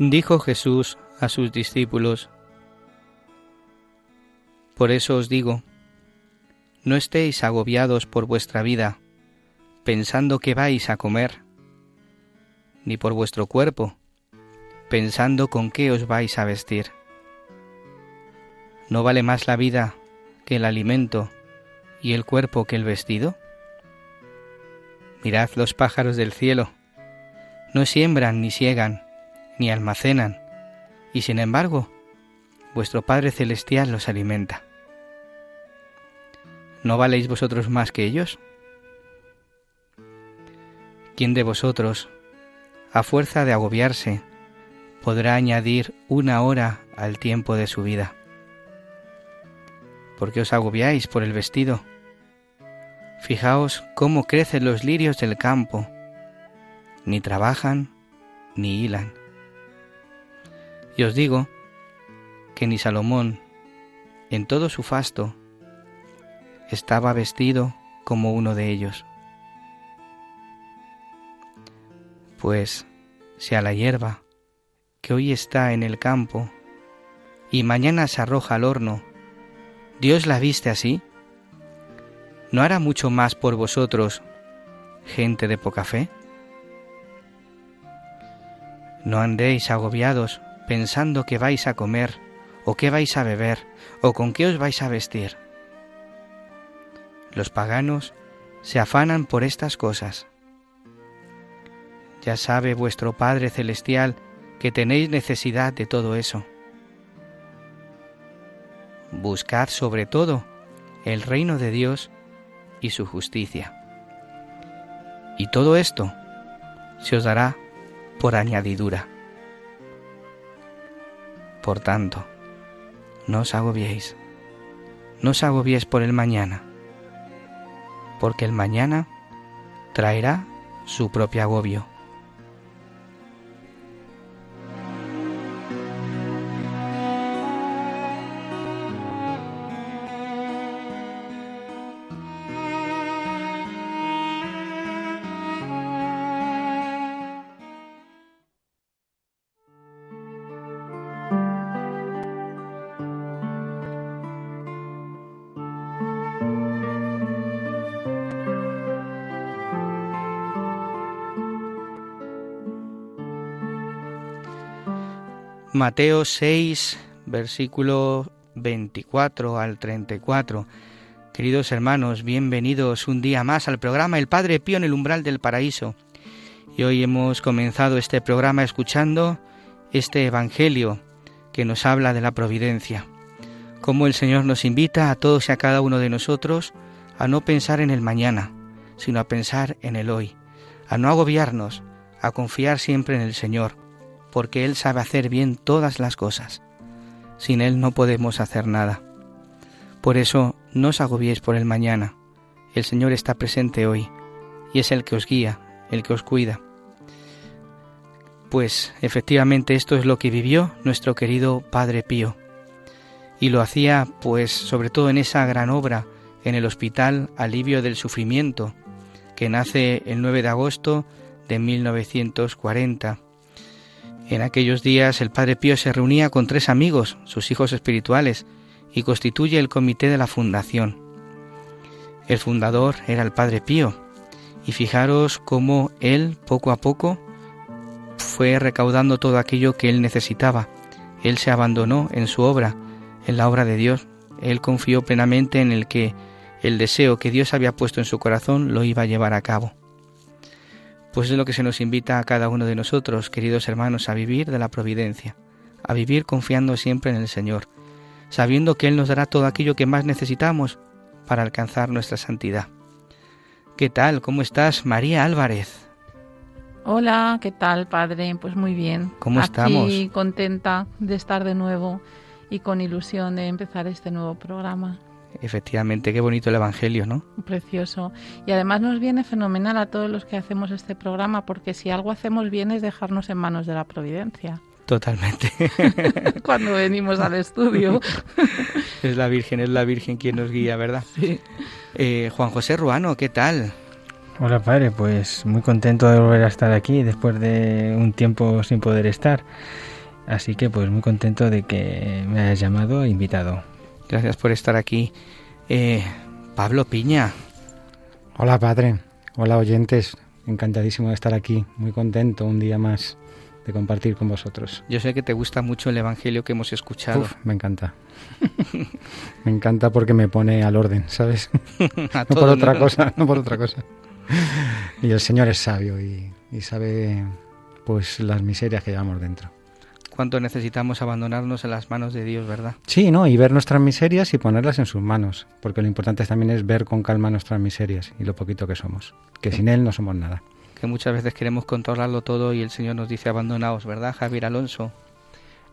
Dijo Jesús a sus discípulos, Por eso os digo, no estéis agobiados por vuestra vida, pensando que vais a comer, ni por vuestro cuerpo, pensando con qué os vais a vestir. ¿No vale más la vida que el alimento y el cuerpo que el vestido? Mirad los pájaros del cielo, no siembran ni siegan, ni almacenan, y sin embargo, vuestro Padre Celestial los alimenta. ¿No valéis vosotros más que ellos? ¿Quién de vosotros, a fuerza de agobiarse, podrá añadir una hora al tiempo de su vida? ¿Por qué os agobiáis por el vestido? Fijaos cómo crecen los lirios del campo, ni trabajan ni hilan. Y os digo que ni Salomón, en todo su fasto, estaba vestido como uno de ellos. Pues si a la hierba, que hoy está en el campo, y mañana se arroja al horno, Dios la viste así, ¿no hará mucho más por vosotros, gente de poca fe? No andéis agobiados pensando que vais a comer, o qué vais a beber, o con qué os vais a vestir. Los paganos se afanan por estas cosas. Ya sabe vuestro Padre Celestial que tenéis necesidad de todo eso. Buscad sobre todo el reino de Dios y su justicia. Y todo esto se os dará por añadidura. Por tanto, no os agobiéis, no os agobiéis por el mañana, porque el mañana traerá su propio agobio. Mateo 6, versículo 24 al 34. Queridos hermanos, bienvenidos un día más al programa El Padre Pío en el umbral del paraíso. Y hoy hemos comenzado este programa escuchando este Evangelio que nos habla de la providencia. Cómo el Señor nos invita a todos y a cada uno de nosotros a no pensar en el mañana, sino a pensar en el hoy, a no agobiarnos, a confiar siempre en el Señor porque Él sabe hacer bien todas las cosas. Sin Él no podemos hacer nada. Por eso no os agobiéis por el mañana. El Señor está presente hoy y es el que os guía, el que os cuida. Pues efectivamente esto es lo que vivió nuestro querido Padre Pío. Y lo hacía pues sobre todo en esa gran obra en el Hospital Alivio del Sufrimiento, que nace el 9 de agosto de 1940 en aquellos días el Padre Pío se reunía con tres amigos, sus hijos espirituales, y constituye el comité de la fundación. El fundador era el Padre Pío, y fijaros cómo él poco a poco fue recaudando todo aquello que él necesitaba, Él se abandonó en su obra, en la obra de Dios. Él confió plenamente en el que el deseo que Dios había puesto en su corazón lo iba a llevar a cabo. Pues es lo que se nos invita a cada uno de nosotros, queridos hermanos, a vivir de la providencia, a vivir confiando siempre en el Señor, sabiendo que Él nos dará todo aquello que más necesitamos para alcanzar nuestra santidad. ¿Qué tal? ¿Cómo estás, María Álvarez? Hola, ¿qué tal, padre? Pues muy bien. ¿Cómo estamos? Aquí contenta de estar de nuevo y con ilusión de empezar este nuevo programa. Efectivamente, qué bonito el Evangelio, ¿no? Precioso. Y además nos viene fenomenal a todos los que hacemos este programa, porque si algo hacemos bien es dejarnos en manos de la providencia. Totalmente. Cuando venimos al estudio. es la Virgen, es la Virgen quien nos guía, ¿verdad? Sí. Eh, Juan José Ruano, ¿qué tal? Hola padre, pues muy contento de volver a estar aquí después de un tiempo sin poder estar. Así que pues muy contento de que me hayas llamado e invitado. Gracias por estar aquí. Eh, Pablo Piña. Hola padre, hola oyentes, encantadísimo de estar aquí, muy contento un día más de compartir con vosotros. Yo sé que te gusta mucho el Evangelio que hemos escuchado. Uf, me encanta. me encanta porque me pone al orden, ¿sabes? A no por otra ¿no? cosa, no por otra cosa. Y el Señor es sabio y, y sabe pues las miserias que llevamos dentro. Cuánto necesitamos abandonarnos en las manos de Dios, ¿verdad? Sí, ¿no? Y ver nuestras miserias y ponerlas en sus manos, porque lo importante también es ver con calma nuestras miserias y lo poquito que somos, que sin Él no somos nada. Que muchas veces queremos controlarlo todo y el Señor nos dice abandonaos, ¿verdad, Javier Alonso?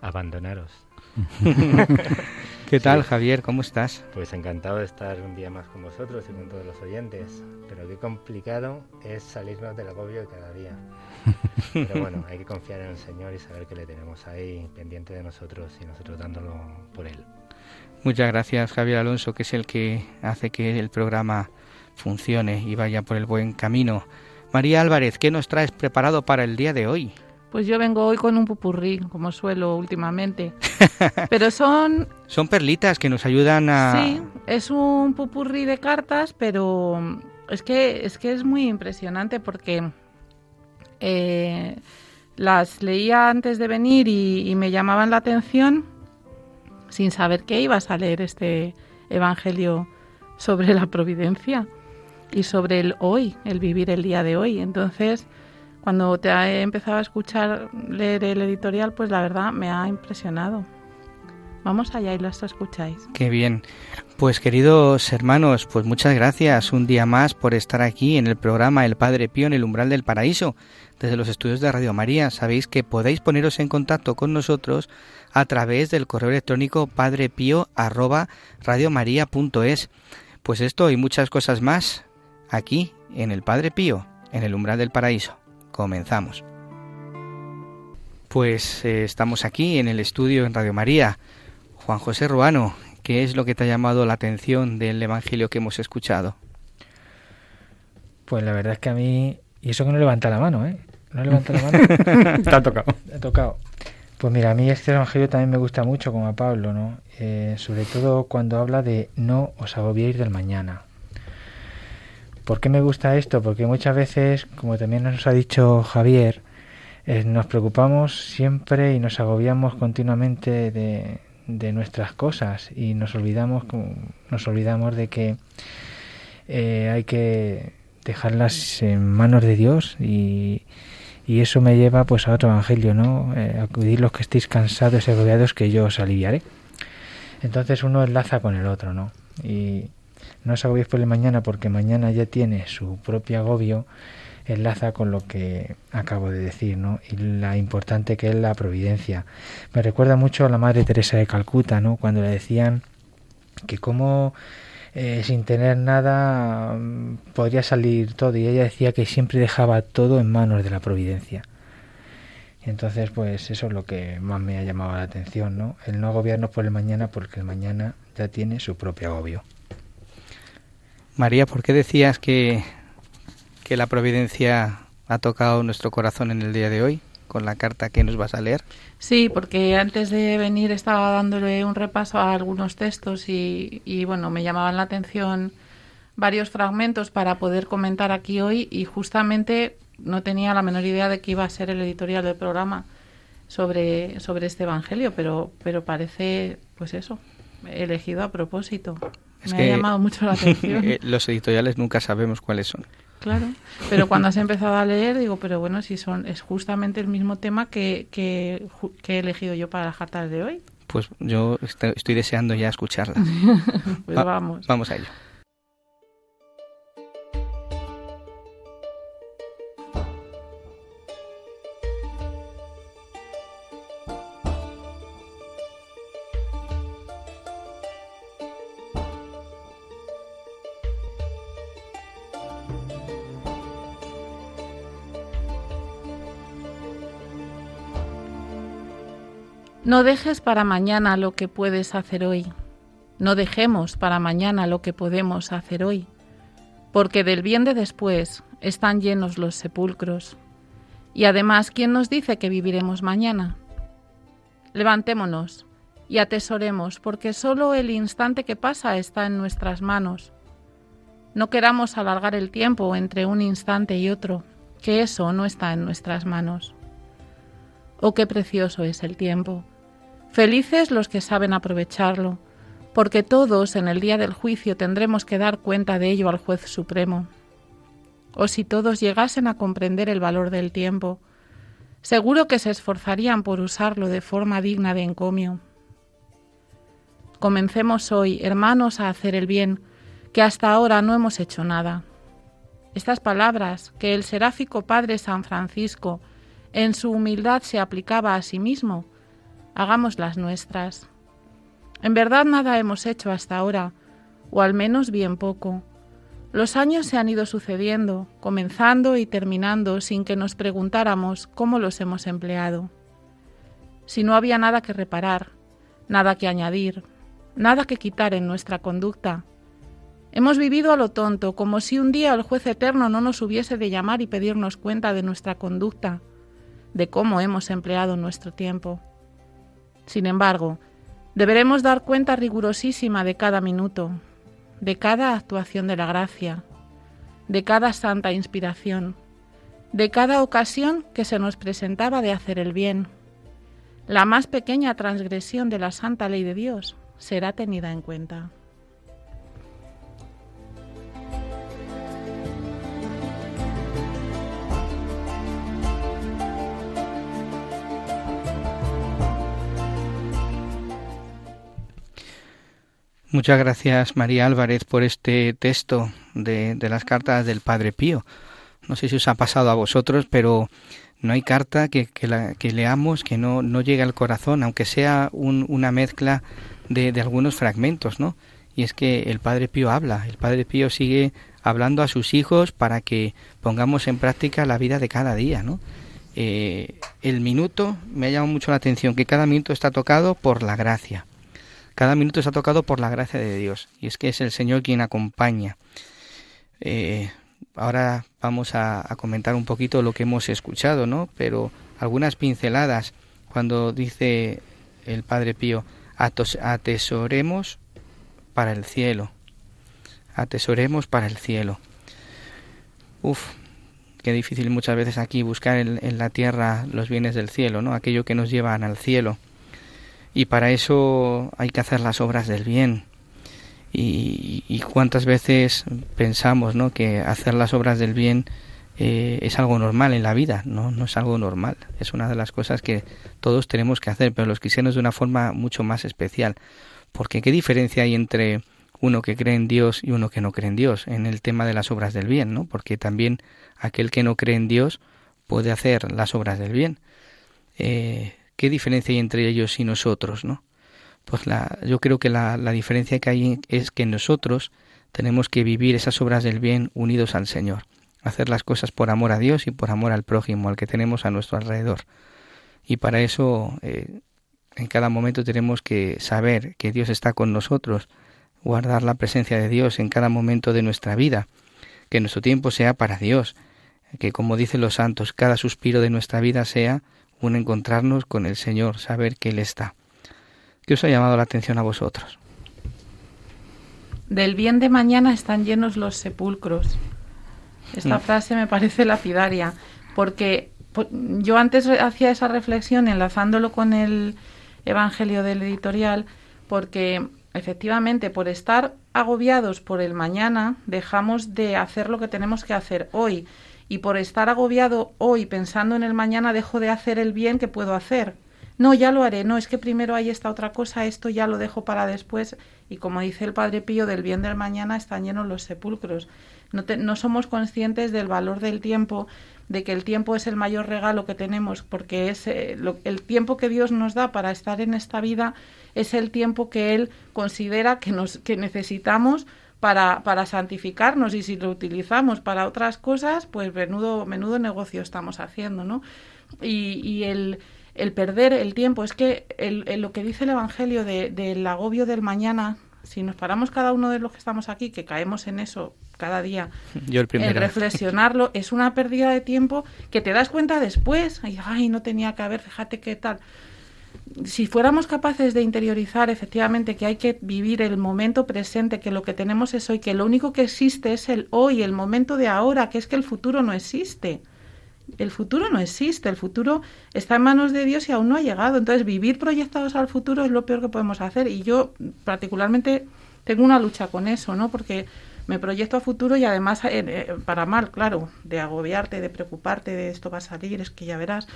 Abandonaros. ¿Qué tal, Sí. Javier? ¿Cómo estás? Pues encantado de estar un día más con vosotros y con todos los oyentes. Pero qué complicado es salirnos del agobio de cada día. Pero bueno, hay que confiar en el Señor y saber que le tenemos ahí pendiente de nosotros y nosotros dándolo por Él. Muchas gracias, Javier Alonso, que es el que hace que el programa funcione y vaya por el buen camino. María Álvarez, ¿qué nos traes preparado para el día de hoy? Pues yo vengo hoy con un pupurrí, como suelo últimamente. Pero son Son perlitas que nos ayudan a... Sí, es un pupurrí de cartas, pero es que es que es muy impresionante porque eh, las leía antes de venir y, y me llamaban la atención sin saber que ibas a leer este evangelio sobre la providencia y sobre el hoy, el vivir el día de hoy. Entonces, cuando te he empezado a escuchar leer el editorial, pues la verdad me ha impresionado. Vamos allá y las escucháis. Qué bien. Pues queridos hermanos, pues muchas gracias un día más por estar aquí en el programa El Padre Pío en el umbral del paraíso, desde los estudios de Radio María. Sabéis que podéis poneros en contacto con nosotros a través del correo electrónico padrepío@radiomaria.es. Pues esto y muchas cosas más aquí en El Padre Pío en el umbral del paraíso. Comenzamos. Pues eh, estamos aquí en el estudio en Radio María. Juan José Ruano, ¿qué es lo que te ha llamado la atención del Evangelio que hemos escuchado? Pues la verdad es que a mí... Y eso que no levanta la mano, ¿eh? No levanta la mano. Te ha tocado. He tocado. Pues mira, a mí este evangelio también me gusta mucho, como a Pablo, ¿no? Eh, sobre todo cuando habla de no os agobiéis del mañana. ¿Por qué me gusta esto? Porque muchas veces, como también nos ha dicho Javier, eh, nos preocupamos siempre y nos agobiamos continuamente de, nuestras cosas y nos olvidamos, nos olvidamos de que eh, hay que dejarlas en manos de Dios y, y eso me lleva pues a otro evangelio, ¿no? Eh, acudid los que estéis cansados y agobiados que yo os aliviaré. Entonces uno enlaza con el otro, ¿no? Y no os agobiéis por el mañana porque mañana ya tiene su propio agobio, enlaza con lo que acabo de decir, ¿no? Y la importante que es la providencia. Me recuerda mucho a la Madre Teresa de Calcuta, ¿no? Cuando le decían que cómo eh, sin tener nada mm, podría salir todo y ella decía que siempre dejaba todo en manos de la providencia. Y entonces, pues eso es lo que más me ha llamado la atención, ¿no? El no agobiarnos por el mañana porque el mañana ya tiene su propio agobio. María, ¿por qué decías que, que la providencia ha tocado nuestro corazón en el día de hoy con la carta que nos vas a leer? Sí, porque antes de venir estaba dándole un repaso a algunos textos y, y, bueno, me llamaban la atención varios fragmentos para poder comentar aquí hoy y justamente no tenía la menor idea de que iba a ser el editorial del programa. sobre, sobre este Evangelio, pero, pero parece, pues eso, elegido a propósito. Me ha llamado mucho la atención. Eh, los editoriales nunca sabemos cuáles son. Claro, pero cuando has empezado a leer, digo, pero bueno, si son es justamente el mismo tema que, que, he elegido yo para las cartas de hoy. Pues yo estoy deseando ya escucharlas. pues vamos. Vamos a ello. No dejes para mañana lo que puedes hacer hoy. No dejemos para mañana lo que podemos hacer hoy, porque del bien de después están llenos los sepulcros. Y además, ¿quién nos dice que viviremos mañana? Levantémonos y atesoremos, porque solo el instante que pasa está en nuestras manos. No queramos alargar el tiempo entre un instante y otro, que eso no está en nuestras manos. Oh, qué precioso es el tiempo Felices los que saben aprovecharlo, porque todos en el día del juicio tendremos que dar cuenta de ello al juez supremo. O si todos llegasen a comprender el valor del tiempo, seguro que se esforzarían por usarlo de forma digna de encomio. Comencemos hoy, hermanos, a hacer el bien, que hasta ahora no hemos hecho nada. Estas palabras que el seráfico Padre San Francisco en su humildad se aplicaba a sí mismo, hagamos las nuestras. En verdad nada hemos hecho hasta ahora, o al menos bien poco. Los años se han ido sucediendo, comenzando y terminando sin que nos preguntáramos cómo los hemos empleado. Si no había nada que reparar, nada que añadir, nada que quitar en nuestra conducta, Hemos vivido a lo tonto, como si un día el juez eterno no nos hubiese de llamar y pedirnos cuenta de nuestra conducta, de cómo hemos empleado nuestro tiempo. Sin embargo, deberemos dar cuenta rigurosísima de cada minuto, de cada actuación de la gracia, de cada santa inspiración, de cada ocasión que se nos presentaba de hacer el bien. La más pequeña transgresión de la santa ley de Dios será tenida en cuenta. Muchas gracias María Álvarez por este texto de, las cartas del Padre Pío. No sé si os ha pasado a vosotros, pero no hay carta que, que, leamos que no, no llegue al corazón, aunque sea una mezcla de, de, algunos fragmentos, ¿no? Y es que el Padre Pío habla, el Padre Pío sigue hablando a sus hijos para que pongamos en práctica la vida de cada día, ¿no? Eh, el minuto me ha llamado mucho la atención, que cada minuto está tocado por la gracia. Cada minuto está tocado por la gracia de Dios y es que es el Señor quien acompaña. Eh, ahora vamos a, comentar un poquito lo que hemos escuchado, ¿no? Pero algunas pinceladas cuando dice el Padre Pío, atesoremos para el cielo, atesoremos para el cielo. Uf, qué difícil muchas veces aquí buscar en, en la tierra los bienes del cielo, ¿no? Aquello que nos llevan al cielo y para eso hay que hacer las obras del bien. Y, cuántas veces pensamos ¿no? que hacer las obras del bien eh, es algo normal en la vida, ¿no? no es algo normal, es una de las cosas que todos tenemos que hacer, pero los cristianos de una forma mucho más especial, porque ¿qué diferencia hay entre uno que cree en Dios y uno que no cree en Dios en el tema de las obras del bien, ¿no? Porque también aquel que no cree en Dios puede hacer las obras del bien. Eh, ¿Qué diferencia hay entre ellos y nosotros, no? Pues la, yo creo que la, diferencia que hay es que nosotros tenemos que vivir esas obras del bien unidos al Señor, hacer las cosas por amor a Dios y por amor al prójimo, al que tenemos a nuestro alrededor. Y para eso eh, en cada momento tenemos que saber que Dios está con nosotros, guardar la presencia de Dios en cada momento de nuestra vida, que nuestro tiempo sea para Dios, que como dicen los santos, cada suspiro de nuestra vida sea un encontrarnos con el Señor, saber que Él está. ¿Qué os ha llamado la atención a vosotros? Del bien de mañana están llenos los sepulcros. Esta frase me parece lapidaria, porque yo antes hacía esa reflexión enlazándolo con el Evangelio del editorial, porque efectivamente por estar agobiados por el mañana dejamos de hacer lo que tenemos que hacer hoy y por estar agobiado hoy pensando en el mañana dejo de hacer el bien que puedo hacer. No, ya lo haré, no, es que primero hay esta otra cosa, esto ya lo dejo para después y como dice el Padre Pío, del bien del mañana están llenos los sepulcros. No, no somos conscientes del valor del tiempo, de que el tiempo es el mayor regalo que tenemos, porque es eh, el tiempo que Dios nos da para estar en esta vida es el tiempo que Él considera que, nos, que necesitamos para, para santificarnos y si lo utilizamos para otras cosas, pues menudo, menudo negocio estamos haciendo, ¿no? Y, y el, el perder el tiempo, es que el, lo que dice el Evangelio del agobio del mañana, si nos paramos cada uno de los que estamos aquí, que caemos en eso cada día, Yo el en reflexionarlo, es una pérdida de tiempo que te das cuenta después, ay, ay no tenía que haber, fíjate qué tal si fuéramos capaces de interiorizar efectivamente que hay que vivir el momento presente, que lo que tenemos es hoy, que lo único que existe es el hoy, el momento de ahora, que es que el futuro no existe. El futuro no existe, el futuro está en manos de Dios y aún no ha llegado. Entonces, vivir proyectados al futuro es lo peor que podemos hacer. Y yo, particularmente, tengo una lucha con eso, ¿no? Porque me proyecto a futuro y además, eh, eh, para mal, claro, de agobiarte, de preocuparte, de esto va a salir, es que ya verás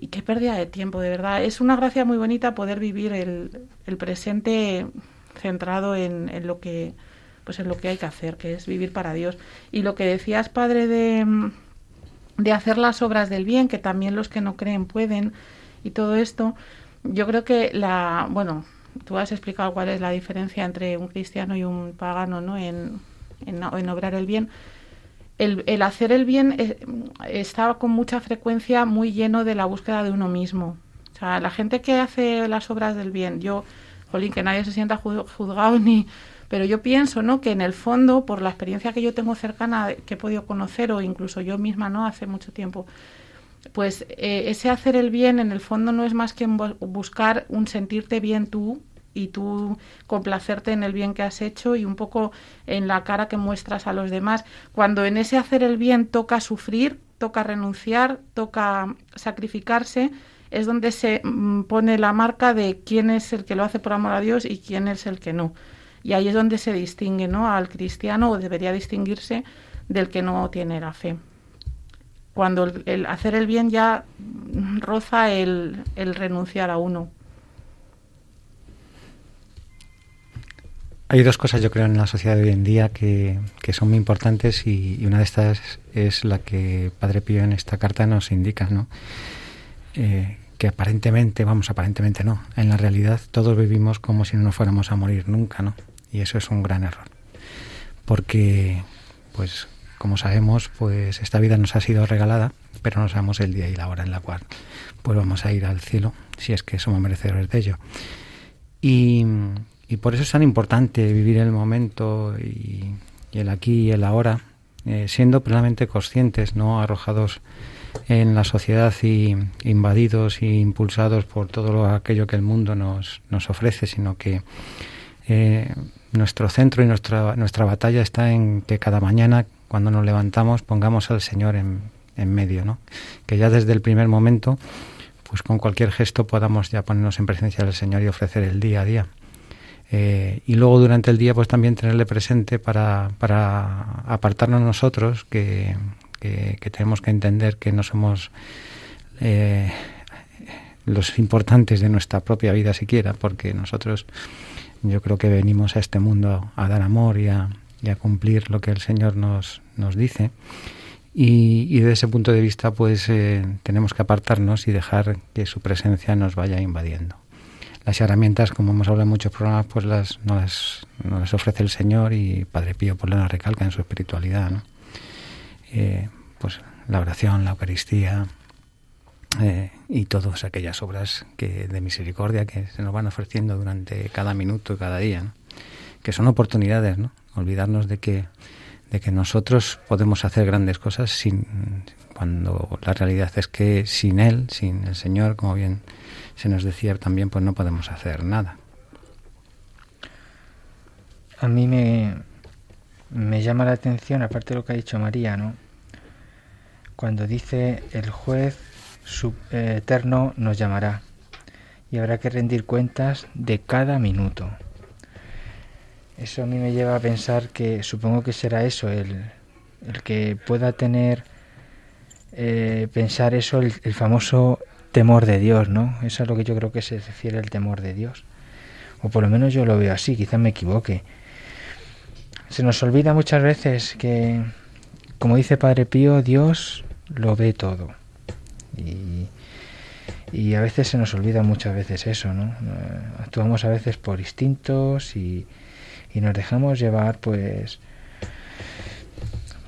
y qué pérdida de tiempo, de verdad. Es una gracia muy bonita poder vivir el, el presente centrado en, en, lo que pues en lo que hay que hacer, que es vivir para Dios. Y lo que decías, padre, de, de hacer las obras del bien, que también los que no creen pueden, y todo esto, yo creo que la, bueno, tú has explicado cuál es la diferencia entre un cristiano y un pagano, ¿no? En, en, en obrar el bien el, hacer el bien eh, está con mucha frecuencia muy lleno de la búsqueda de uno mismo. O sea, la gente que hace las obras del bien, yo, jolín, que nadie se sienta juzgado ni... Pero yo pienso, ¿no? Que en el fondo, por la experiencia que yo tengo cercana, que he podido conocer, o incluso yo misma, ¿no? Hace mucho tiempo, pues eh, ese hacer el bien, en el fondo, no es más que buscar un sentirte bien tú, y tú complacerte en el bien que has hecho y un poco en la cara que muestras a los demás. Cuando en ese hacer el bien toca sufrir, toca renunciar, toca sacrificarse, es donde se mm, pone la marca de quién es el que lo hace por amor a Dios y quién es el que no. Y ahí es donde se distingue ¿no? al cristiano, o debería distinguirse, del que no tiene la fe. Cuando el, hacer el bien ya roza el renunciar a uno. Hay dos cosas, yo creo, en la sociedad de hoy en día que, son muy importantes y, una de estas es la que Padre Pío en esta carta nos indica, ¿no? Eh, que aparentemente, vamos, aparentemente no, en la realidad todos vivimos como si no nos fuéramos a morir nunca, ¿no? Y eso es un gran error. Porque, pues, como sabemos, pues esta vida nos ha sido regalada, pero no sabemos el día y la hora en la cual pues vamos a ir al cielo, si es que somos merecedores de ello. Y y por eso es tan importante vivir el momento y, el aquí y el ahora, eh, siendo plenamente conscientes, no arrojados en la sociedad y invadidos e impulsados por todo aquello que el mundo nos, nos ofrece, sino que eh, nuestro centro y nuestra, nuestra batalla está en que cada mañana, cuando nos levantamos, pongamos al Señor en, en medio, ¿no? que ya desde el primer momento, pues con cualquier gesto podamos ya ponernos en presencia del Señor y ofrecer el día a día. Eh, y luego durante el día pues también tenerle presente para, para apartarnos nosotros que, que, tenemos que entender que no somos eh, los importantes de nuestra propia vida siquiera porque nosotros yo creo que venimos a este mundo a dar amor y a, cumplir lo que el Señor nos, nos dice. Y, y desde ese punto de vista pues eh, tenemos que apartarnos y dejar que su presencia nos vaya invadiendo las herramientas, como hemos hablado en muchos programas, pues las, no, las, no las ofrece el Señor y Padre Pío pues las recalca en su espiritualidad. ¿no? Eh, pues la oración, la Eucaristía eh, y todas aquellas obras que de misericordia que se nos van ofreciendo durante cada minuto y cada día, ¿no? que son oportunidades, ¿no? olvidarnos de que, de que nosotros podemos hacer grandes cosas sin, cuando la realidad es que sin Él, sin el Señor, como bien se nos decía también, pues no podemos hacer nada. A mí me, me llama la atención, aparte de lo que ha dicho María, ¿no? cuando dice el juez eh, eterno nos llamará y habrá que rendir cuentas de cada minuto. Eso a mí me lleva a pensar que supongo que será eso, el, el que pueda tener, eh, pensar eso, el, el, famoso temor de Dios, ¿no? Eso es lo que yo creo que se refiere al temor de Dios. O por lo menos yo lo veo así, quizás me equivoque. Se nos olvida muchas veces que, como dice Padre Pío, Dios lo ve todo. Y, y a veces se nos olvida muchas veces eso, ¿no? Eh, actuamos a veces por instintos y, y nos dejamos llevar, pues,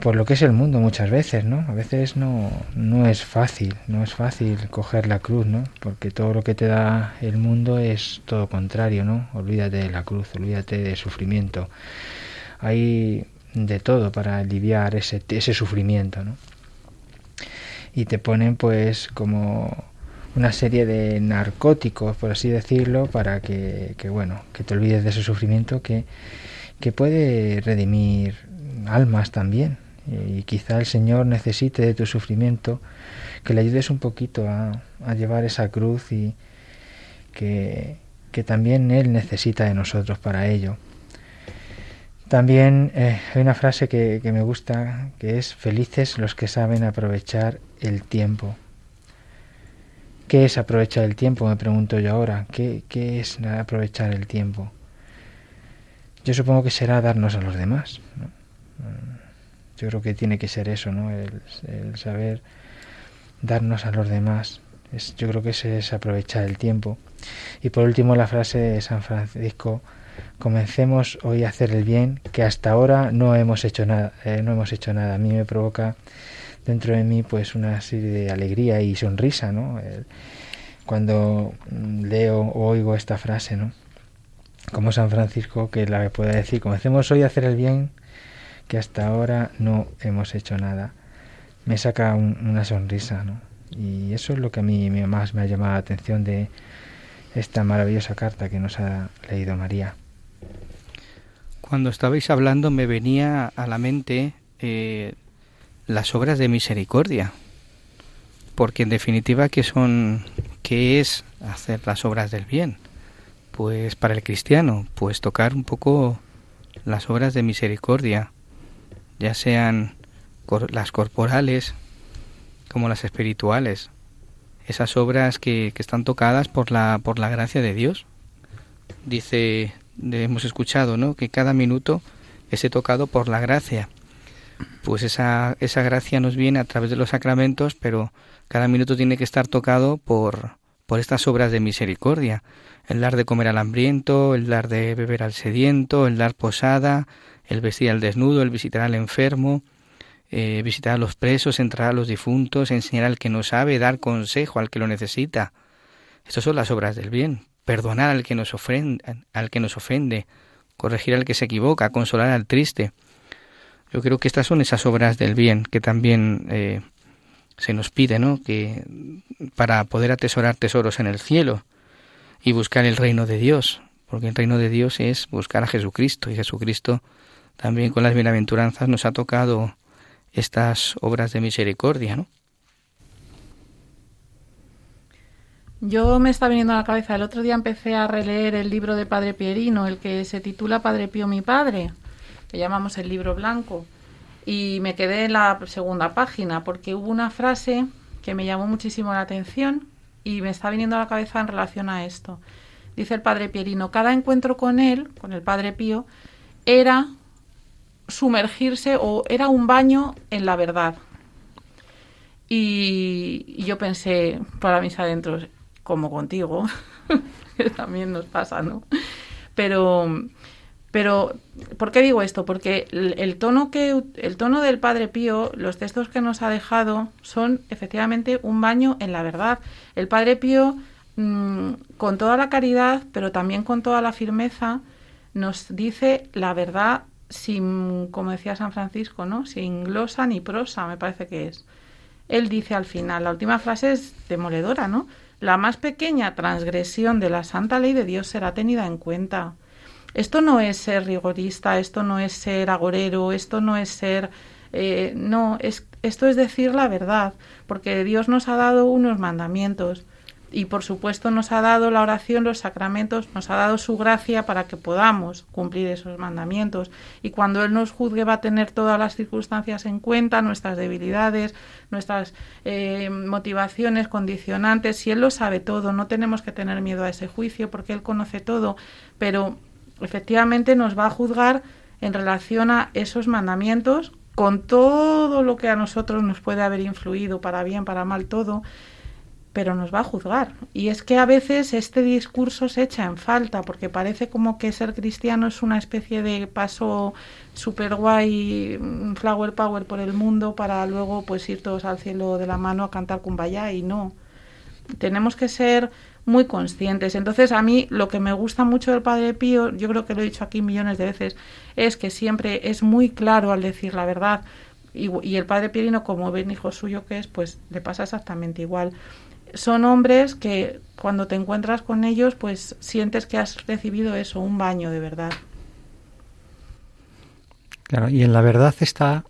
por lo que es el mundo muchas veces, ¿no? A veces no, no es fácil, no es fácil coger la cruz, ¿no? Porque todo lo que te da el mundo es todo contrario, ¿no? Olvídate de la cruz, olvídate del sufrimiento. Hay de todo para aliviar ese, ese sufrimiento, ¿no? Y te ponen pues como una serie de narcóticos, por así decirlo, para que, que bueno, que te olvides de ese sufrimiento que, que puede redimir almas también. Y quizá el Señor necesite de tu sufrimiento que le ayudes un poquito a, llevar esa cruz y que, también Él necesita de nosotros para ello. También eh, hay una frase que, me gusta que es felices los que saben aprovechar el tiempo. ¿Qué es aprovechar el tiempo? Me pregunto yo ahora. ¿Qué, qué es aprovechar el tiempo? Yo supongo que será darnos a los demás. Yo creo que tiene que ser eso, ¿no? El, saber darnos a los demás. Es, yo creo que ese es aprovechar el tiempo. Y por último la frase de San Francisco, comencemos hoy a hacer el bien, que hasta ahora no hemos hecho nada, eh, no hemos hecho nada. A mí me provoca dentro de mí pues una serie de alegría y sonrisa, ¿no? Cuando leo o oigo esta frase, ¿no? Como San Francisco que la pueda decir, comencemos hoy a hacer el bien, que hasta ahora no hemos hecho nada. Me saca un, una sonrisa, ¿no? Y eso es lo que a mí más me ha llamado la atención de esta maravillosa carta que nos ha leído María. Cuando estabais hablando me venía a la mente eh, las obras de misericordia, porque en definitiva qué son, qué es hacer las obras del bien, pues para el cristiano, pues tocar un poco las obras de misericordia, ya sean las corporales como las espirituales, esas obras que, que, están tocadas por la, por la gracia de Dios. Dice, hemos escuchado, ¿no? Que cada minuto es tocado por la gracia. Pues esa, esa gracia nos viene a través de los sacramentos, pero cada minuto tiene que estar tocado por, por estas obras de misericordia. El dar de comer al hambriento, el dar de beber al sediento, el dar posada, el vestir al desnudo, el visitar al enfermo, eh, visitar a los presos, entrar a los difuntos, enseñar al que no sabe, dar consejo al que lo necesita. Estas son las obras del bien. Perdonar al que nos ofende, al que nos ofende, corregir al que se equivoca, consolar al triste. Yo creo que estas son esas obras del bien que también eh, se nos pide, ¿no? Que para poder atesorar tesoros en el cielo y buscar el reino de Dios, porque el reino de Dios es buscar a Jesucristo y Jesucristo también con las bienaventuranzas nos ha tocado estas obras de misericordia, ¿no? Yo me está viniendo a la cabeza, el otro día empecé a releer el libro de Padre Pierino, el que se titula Padre Pío mi Padre, que llamamos el libro blanco, y me quedé en la segunda página porque hubo una frase que me llamó muchísimo la atención y me está viniendo a la cabeza en relación a esto. Dice el Padre Pierino, cada encuentro con él, con el Padre Pío, era sumergirse o era un baño en la verdad. Y, yo pensé para mis adentros, como contigo, que también nos pasa, ¿no? Pero, pero, ¿por qué digo esto? Porque el, tono que el tono del Padre Pío, los textos que nos ha dejado son efectivamente un baño en la verdad. El Padre Pío, mmm, con toda la caridad, pero también con toda la firmeza, nos dice la verdad sin, como decía San Francisco, ¿no? Sin glosa ni prosa, me parece que es. Él dice al final, la última frase es demoledora, ¿no? La más pequeña transgresión de la santa ley de Dios será tenida en cuenta. Esto no es ser rigorista, esto no es ser agorero, esto no es ser Eh, no, es, esto es decir la verdad, porque Dios nos ha dado unos mandamientos y por supuesto nos ha dado la oración, los sacramentos, nos ha dado su gracia para que podamos cumplir esos mandamientos. Y cuando Él nos juzgue va a tener todas las circunstancias en cuenta, nuestras debilidades, nuestras eh, motivaciones, condicionantes. Si Él lo sabe todo, no tenemos que tener miedo a ese juicio porque Él conoce todo, pero efectivamente nos va a juzgar en relación a esos mandamientos con todo lo que a nosotros nos puede haber influido, para bien, para mal, todo pero nos va a juzgar. Y es que a veces este discurso se echa en falta, porque parece como que ser cristiano es una especie de paso super guay, flower power por el mundo, para luego pues ir todos al cielo de la mano a cantar kumbaya y no. Tenemos que ser muy conscientes. Entonces, a mí lo que me gusta mucho del Padre Pío, yo creo que lo he dicho aquí millones de veces, es que siempre es muy claro al decir la verdad. Y, el Padre Pirino, como ven hijo suyo que es, pues le pasa exactamente igual son hombres que cuando te encuentras con ellos, pues sientes que has recibido eso, un baño de verdad. Claro, y en la verdad está,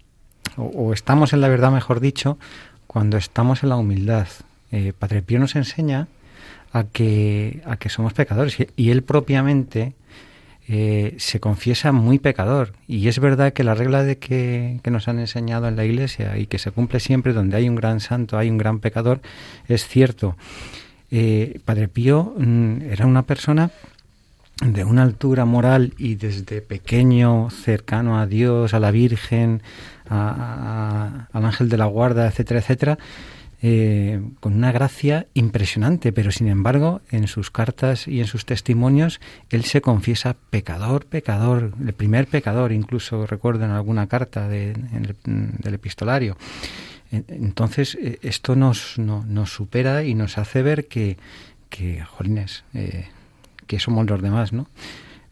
o, estamos en la verdad, mejor dicho, cuando estamos en la humildad. Eh, Padre Pío nos enseña a que, a que somos pecadores y él propiamente eh, se confiesa muy pecador. Y es verdad que la regla de que, nos han enseñado en la Iglesia y que se cumple siempre donde hay un gran santo, hay un gran pecador, es cierto. Eh, Padre Pío mm, era una persona de una altura moral y desde pequeño cercano a Dios, a la Virgen, al ángel de la guarda, etcétera, etcétera, eh, con una gracia impresionante, pero sin embargo en sus cartas y en sus testimonios él se confiesa pecador, pecador, el primer pecador, incluso recuerdo en alguna carta del epistolario. Entonces eh, esto nos, nos supera y nos hace ver que, que jolines, eh, que somos los demás, ¿no?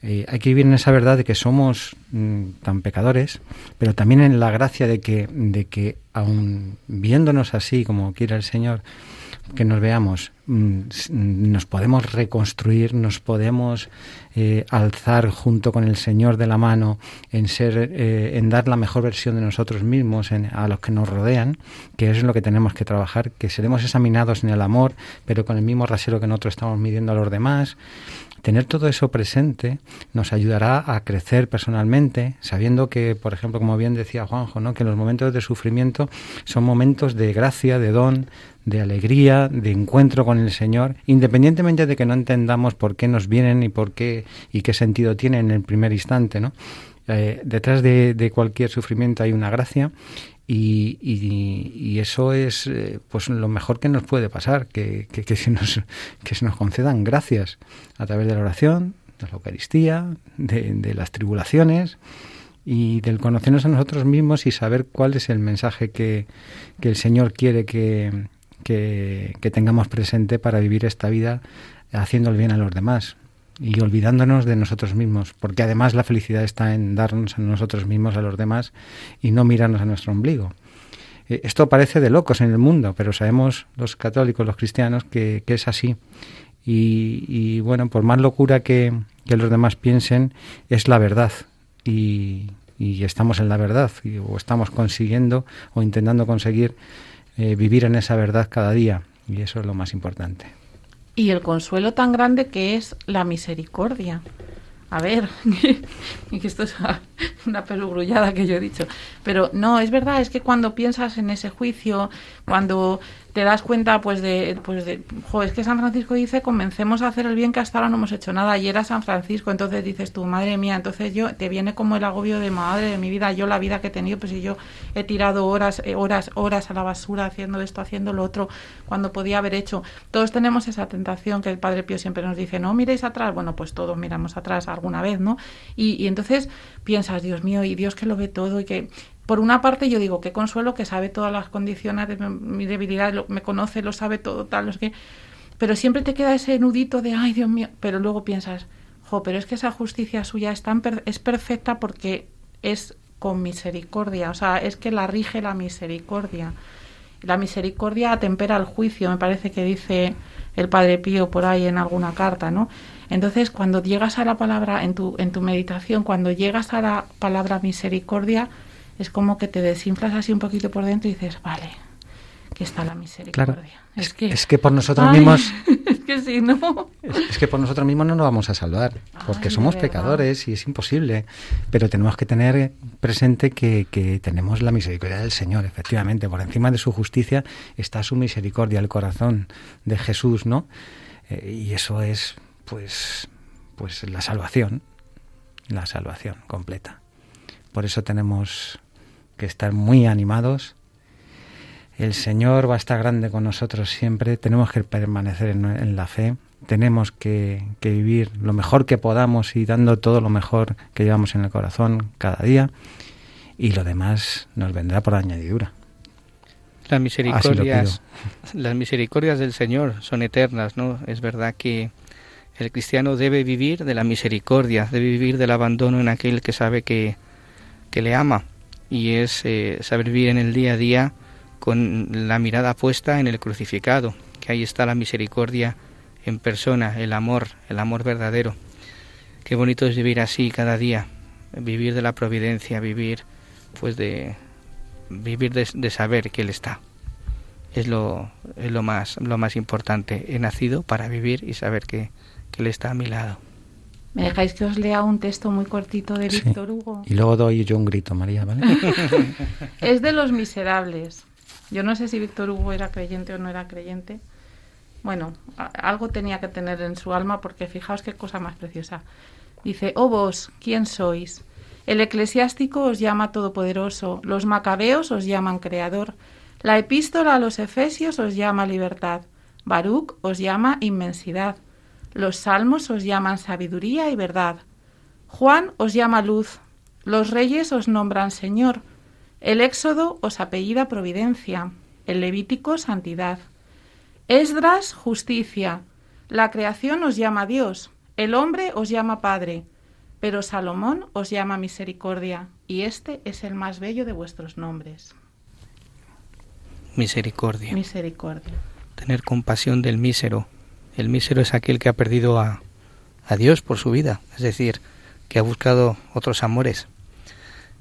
Eh, hay que vivir en esa verdad de que somos mm, tan pecadores, pero también en la gracia de que, de que aun viéndonos así como quiere el Señor, que nos veamos, mm, nos podemos reconstruir, nos podemos eh, alzar junto con el Señor de la mano en ser, eh, en dar la mejor versión de nosotros mismos a los que nos rodean, que es lo que tenemos que trabajar, que seremos examinados en el amor, pero con el mismo rasero que nosotros estamos midiendo a los demás, Tener todo eso presente nos ayudará a crecer personalmente, sabiendo que, por ejemplo, como bien decía Juanjo, ¿no? que los momentos de sufrimiento son momentos de gracia, de don, de alegría, de encuentro con el Señor, independientemente de que no entendamos por qué nos vienen y por qué y qué sentido tienen en el primer instante, ¿no? Eh, detrás de, de, cualquier sufrimiento hay una gracia y, eso es eh, pues lo mejor que nos puede pasar, que, que, se nos, que se nos concedan gracias a través de la oración, de la Eucaristía, de, las tribulaciones y del conocernos a nosotros mismos y saber cuál es el mensaje que, el Señor quiere que, que tengamos presente para vivir esta vida haciendo el bien a los demás y olvidándonos de nosotros mismos, porque además la felicidad está en darnos a nosotros mismos, a los demás, y no mirarnos a nuestro ombligo. Eh, esto parece de locos en el mundo, pero sabemos los católicos, los cristianos, que, es así. Y, bueno, por más locura que, los demás piensen, es la verdad. Y, estamos en la verdad, o estamos consiguiendo o intentando conseguir eh, vivir en esa verdad cada día. Y eso es lo más importante y el consuelo tan grande que es la misericordia. A ver, que esto es una perugrullada que yo he dicho, pero no, es verdad, es que cuando piensas en ese juicio, cuando te das cuenta pues de, pues de, jo, es que San Francisco dice, comencemos a hacer el bien que hasta ahora no hemos hecho nada, y era San Francisco, entonces dices tú, madre mía, entonces yo, te viene como el agobio de madre de mi vida, yo la vida que he tenido, pues si yo he tirado horas, eh, horas, horas a la basura haciendo esto, haciendo lo otro, cuando podía haber hecho, todos tenemos esa tentación que el Padre Pío siempre nos dice, no miréis atrás, bueno, pues todos miramos atrás alguna vez, ¿no? Y, y entonces piensas, Dios mío, y Dios que lo ve todo y que por una parte yo digo, qué consuelo que sabe todas las condiciones de mi debilidad, me conoce, lo sabe todo, tal, no qué. Pero siempre te queda ese nudito de, ay Dios mío, pero luego piensas, jo, pero es que esa justicia suya es, tan es perfecta porque es con misericordia, o sea, es que la rige la misericordia. La misericordia atempera el juicio, me parece que dice el Padre Pío por ahí en alguna carta, ¿no? Entonces, cuando llegas a la palabra, en tu, en tu meditación, cuando llegas a la palabra misericordia, es como que te desinflas así un poquito por dentro y dices, vale, que está la misericordia. Claro. Es, que, Es que por nosotros Ay, mismos es que si no, Es, es que por nosotros mismos no nos vamos a salvar, porque Ay, somos pecadores y es imposible. Pero tenemos que tener presente que, que tenemos la misericordia del Señor, efectivamente. Por encima de su justicia está su misericordia, el corazón de Jesús, ¿no? Eh, y eso es, pues, pues la salvación, la salvación completa. Por eso tenemos que estar muy animados. El Señor va a estar grande con nosotros siempre. Tenemos que permanecer en, en la fe. Tenemos que, que vivir lo mejor que podamos y dando todo lo mejor que llevamos en el corazón cada día. Y lo demás nos vendrá por añadidura. Las misericordias, las misericordias del Señor son eternas, ¿no? Es verdad que el cristiano debe vivir de la misericordia, debe vivir del abandono en aquel que sabe que, que le ama y es eh, saber vivir en el día a día con la mirada puesta en el crucificado, que ahí está la misericordia en persona, el amor, el amor verdadero. Qué bonito es vivir así cada día, vivir de la providencia, vivir pues de vivir de, de saber que él está. Es lo, es lo más lo más importante. He nacido para vivir y saber que, que él está a mi lado. ¿Me dejáis que os lea un texto muy cortito de Sí. Víctor Hugo? Y luego doy yo un grito, María, ¿vale? Es de los miserables. Yo no sé si Víctor Hugo era creyente o no era creyente. Bueno, algo tenía que tener en su alma porque fijaos qué cosa más preciosa. Dice, oh vos, ¿quién sois? El eclesiástico os llama todopoderoso, los macabeos os llaman creador, la epístola a los efesios os llama libertad, Baruch os llama inmensidad, los salmos os llaman sabiduría y verdad, Juan os llama luz, los reyes os nombran Señor, el Éxodo os apellida providencia, el Levítico santidad, Esdras justicia, la creación os llama Dios, el hombre os llama Padre, pero Salomón os llama misericordia, y este es el más bello de vuestros nombres. Misericordia. Misericordia. Tener compasión del mísero. El mísero es aquel que ha perdido a, a Dios por su vida, es decir, que ha buscado otros amores.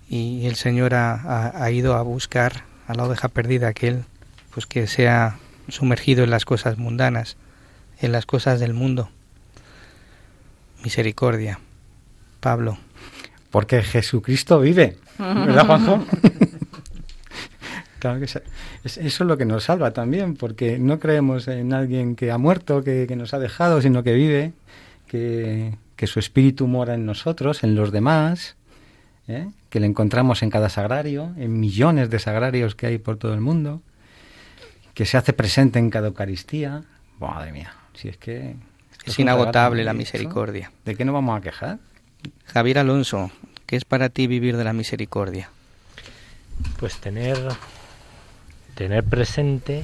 Y el Señor ha, ha- ha ido a buscar a la oveja perdida, aquel pues que se ha sumergido en las cosas mundanas, en las cosas del mundo. Misericordia. Pablo. Porque Jesucristo vive. ¿Verdad, Juanjo? Claro que es- es- eso es lo que nos salva también, porque no creemos en alguien que ha muerto, que, que nos ha dejado, sino que vive, que, que su espíritu mora en nosotros, en los demás, ¿eh? que le encontramos en cada sagrario, en millones de sagrarios que hay por todo el mundo, que se hace presente en cada Eucaristía. Madre mía, si es que... Es inagotable la misericordia. ¿De qué nos vamos a quejar? Javier Alonso, ¿qué es para ti vivir de la misericordia? Pues tener, tener presente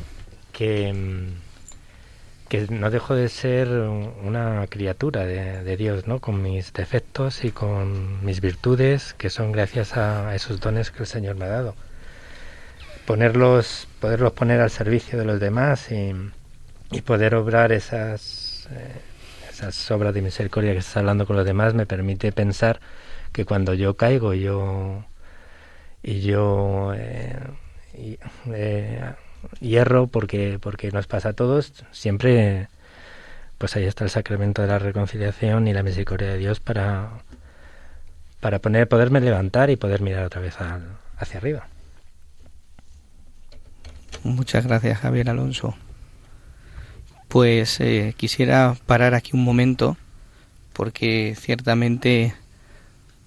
que, mm, que no dejo de ser una criatura de, de Dios, ¿no? Con mis defectos y con mis virtudes, que son gracias a esos dones que el Señor me ha dado. Ponerlos, poderlos poner al servicio de los demás y, y poder obrar esas, eh, esas obras de misericordia que estás hablando con los demás me permite pensar que cuando yo caigo, yo y yo eh, eh, hierro porque porque nos pasa a todos siempre pues ahí está el sacramento de la reconciliación y la misericordia de Dios para para poner poderme levantar y poder mirar otra vez al- hacia arriba Muchas gracias, Javier Alonso. Pues eh, quisiera parar aquí un momento porque ciertamente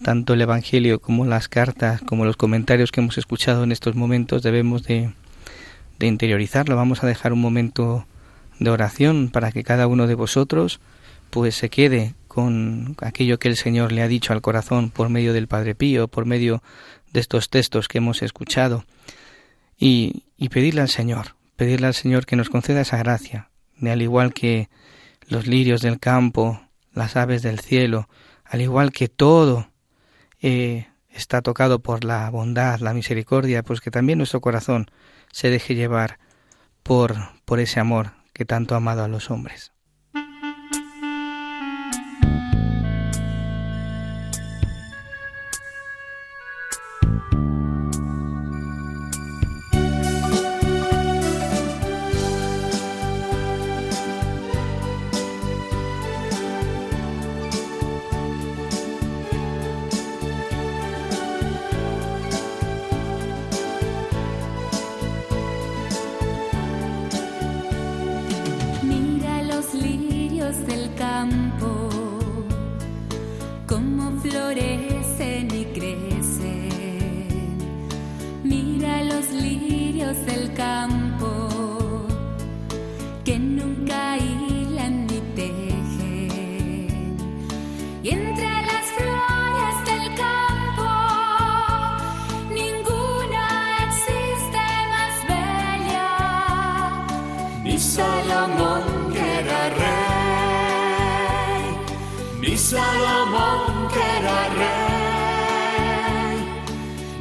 tanto el Evangelio como las cartas, como los comentarios que hemos escuchado en estos momentos debemos de, de interiorizarlo. Vamos a dejar un momento de oración para que cada uno de vosotros pues se quede con aquello que el Señor le ha dicho al corazón por medio del Padre Pío, por medio de estos textos que hemos escuchado y, y pedirle al Señor, pedirle al Señor que nos conceda esa gracia, al igual que los lirios del campo, las aves del cielo, al igual que todo eh, está tocado por la bondad, la misericordia, pues que también nuestro corazón se deje llevar por, por ese amor que tanto ha amado a los hombres. Salomón que era rey,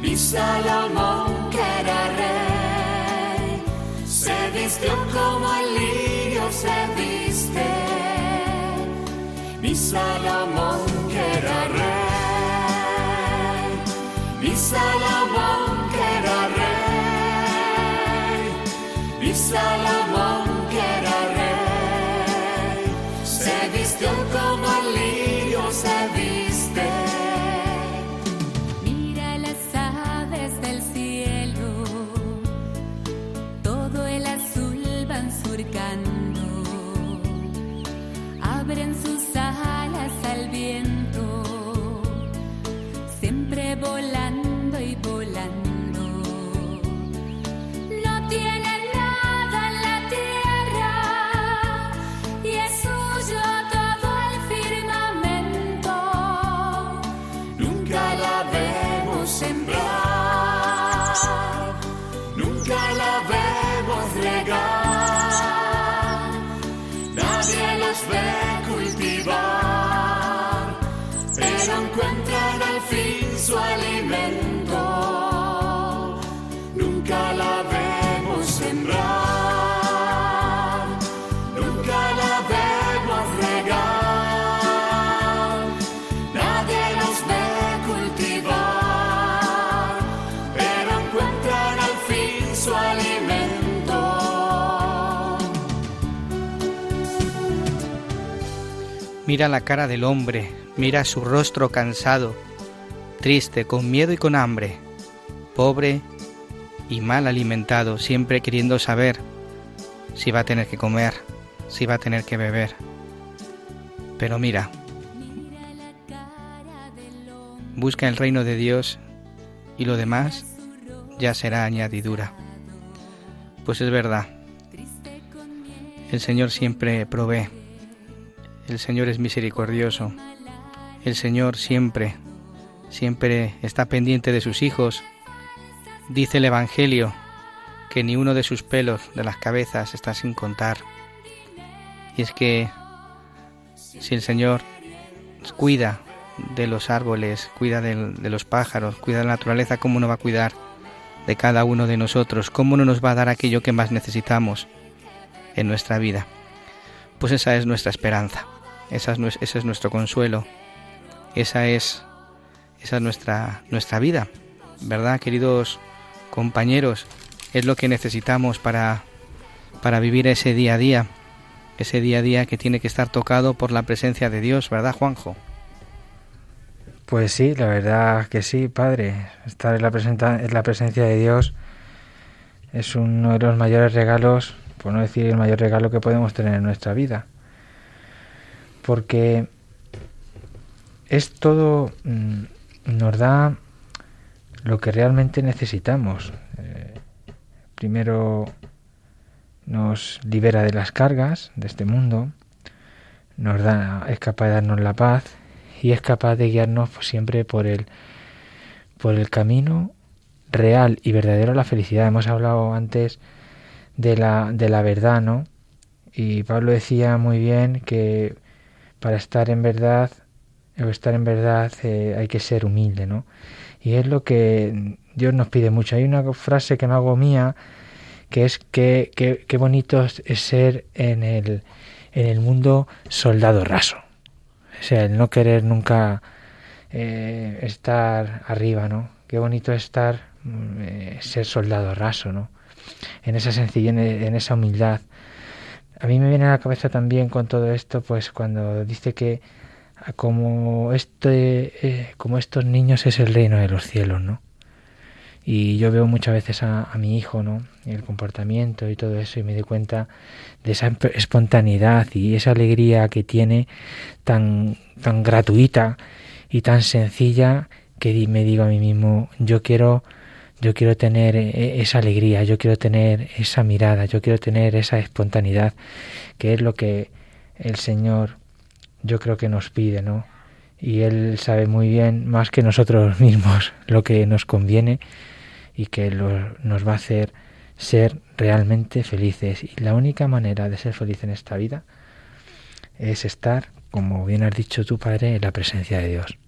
ni Salomón que era rey, se vistió como el lirio se viste, ni Salomón que era rey, ni Salomón Mira la cara del hombre, mira su rostro cansado, triste, con miedo y con hambre, pobre y mal alimentado, siempre queriendo saber si va a tener que comer, si va a tener que beber. Pero mira, busca el reino de Dios y lo demás ya será añadidura. Pues es verdad, el Señor siempre provee. El Señor es misericordioso. El Señor siempre, siempre está pendiente de sus hijos. Dice el Evangelio que ni uno de sus pelos de las cabezas está sin contar. Y es que si el Señor cuida de los árboles, cuida de, los pájaros, cuida de la naturaleza, ¿cómo no va a cuidar de cada uno de nosotros? ¿Cómo no nos va a dar aquello que más necesitamos en nuestra vida? Pues esa es nuestra esperanza, esa es, ese es nuestro consuelo, esa es, esa es nuestra, nuestra vida, ¿verdad, queridos compañeros? Es lo que necesitamos para, para vivir ese día a día, ese día a día que tiene que estar tocado por la presencia de Dios, ¿verdad, Juanjo? Pues sí, la verdad que sí, Padre. Estar en la, presenta- en la presencia de Dios es uno de los mayores regalos, por no decir el mayor regalo que podemos tener en nuestra vida. Porque es todo, mm, nos da lo que realmente necesitamos. Eh, primero nos libera de las cargas de este mundo, nos da, es capaz de darnos la paz y es capaz de guiarnos pues, siempre por el por el camino real y verdadero a la felicidad. Hemos hablado antes de la, de la verdad, ¿no? Y Pablo decía muy bien que para estar en verdad, o estar en verdad eh, hay que ser humilde, ¿no? Y es lo que Dios nos pide mucho. Hay una frase que me hago mía, que es que, que, qué bonito es ser en el, en el mundo soldado raso. O sea, el no querer nunca eh, estar arriba, ¿no? Qué bonito es estar, mm, eh, ser soldado raso, ¿no? En esa sencillez, en, en esa humildad. A mí me viene a la cabeza también con todo esto, pues cuando dice que ah, como este, eh, como estos niños es el reino de los cielos, ¿no? Y yo veo muchas veces a, a mi hijo, ¿no? El comportamiento y todo eso, y me doy cuenta de esa esp- espontaneidad y esa alegría que tiene tan, tan gratuita y tan sencilla que me digo a mí mismo, yo quiero, yo quiero tener eh, esa alegría, yo quiero tener esa mirada, yo quiero tener esa espontaneidad, que es lo que el Señor yo creo que nos pide, ¿no? Y Él sabe muy bien, más que nosotros mismos, lo que nos conviene y que lo- nos va a hacer ser realmente felices. Y la única manera de ser feliz en esta vida es estar, como bien has dicho tu Padre, en la presencia de Dios.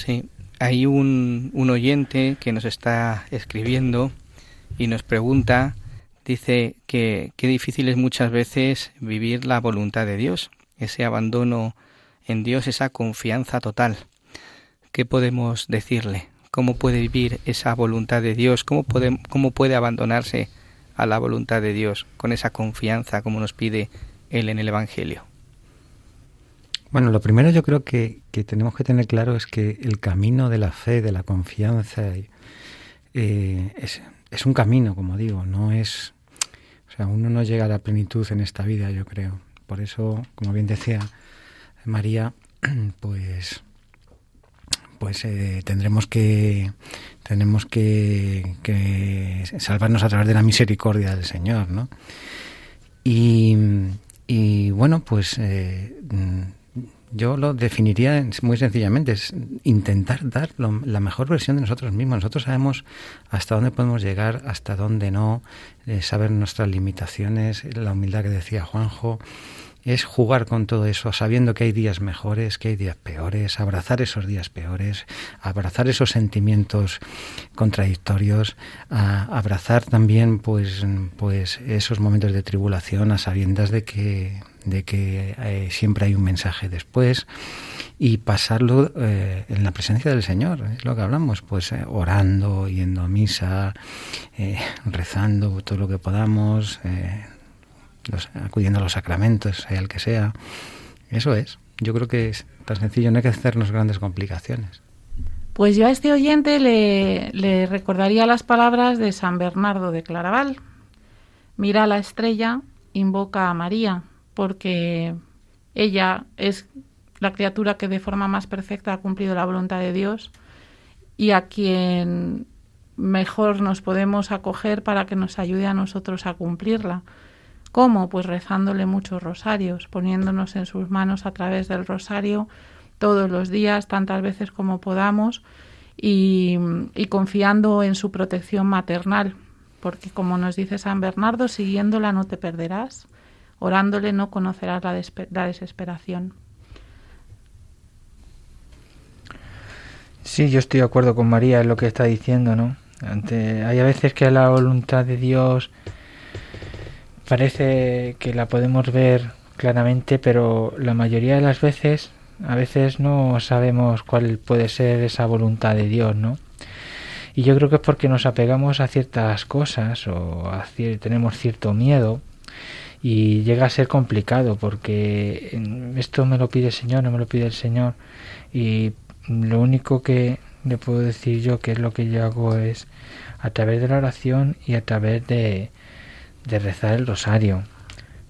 Sí, hay un, un oyente que nos está escribiendo y nos pregunta, dice que qué difícil es muchas veces vivir la voluntad de Dios, ese abandono en Dios, esa confianza total. ¿Qué podemos decirle? ¿Cómo puede vivir esa voluntad de Dios? ¿Cómo puede, cómo puede abandonarse a la voluntad de Dios con esa confianza como nos pide Él en el Evangelio? Bueno, lo primero yo creo que, que tenemos que tener claro es que el camino de la fe, de la confianza, eh, es, es un camino, como digo, no es... O sea, uno no llega a la plenitud en esta vida, yo creo. Por eso, como bien decía María, pues pues eh, tendremos que tenemos que, que salvarnos a través de la misericordia del Señor, ¿no? Y, y bueno, pues eh, yo lo definiría muy sencillamente, es intentar dar lo, la mejor versión de nosotros mismos. Nosotros sabemos hasta dónde podemos llegar, hasta dónde no, eh, saber nuestras limitaciones, la humildad que decía Juanjo, es jugar con todo eso, sabiendo que hay días mejores, que hay días peores, abrazar esos días peores, abrazar esos sentimientos contradictorios, a abrazar también pues, pues esos momentos de tribulación a sabiendas de que, de que eh, siempre hay un mensaje después y pasarlo eh, en la presencia del Señor, es lo que hablamos, pues eh, orando, yendo a misa, rezando todo lo que podamos, acudiendo a los sacramentos, sea el que sea. Eso es. Yo creo que es tan sencillo, no hay que hacernos grandes complicaciones. Pues yo a este oyente le, le recordaría las palabras de San Bernardo de Claraval. Mira la estrella, invoca a María, porque ella es la criatura que de forma más perfecta ha cumplido la voluntad de Dios y a quien mejor nos podemos acoger para que nos ayude a nosotros a cumplirla. ¿Cómo? Pues rezándole muchos rosarios, poniéndonos en sus manos a través del rosario todos los días, tantas veces como podamos, y, confiando en su protección maternal, porque como nos dice San Bernardo, siguiéndola no te perderás, orándole no conocerás la, la desesperación. Sí, yo estoy de acuerdo con María en lo que está diciendo, ¿no? Hay a veces que la voluntad de Dios parece que la podemos ver claramente, pero la mayoría de las veces, a veces no sabemos cuál puede ser esa voluntad de Dios, ¿no? Y yo creo que es porque nos apegamos a ciertas cosas o a tenemos cierto miedo y llega a ser complicado porque esto me lo pide el Señor, no me lo pide el Señor y lo único que le puedo decir yo que es lo que yo hago es a través de la oración y a través de, de rezar el rosario,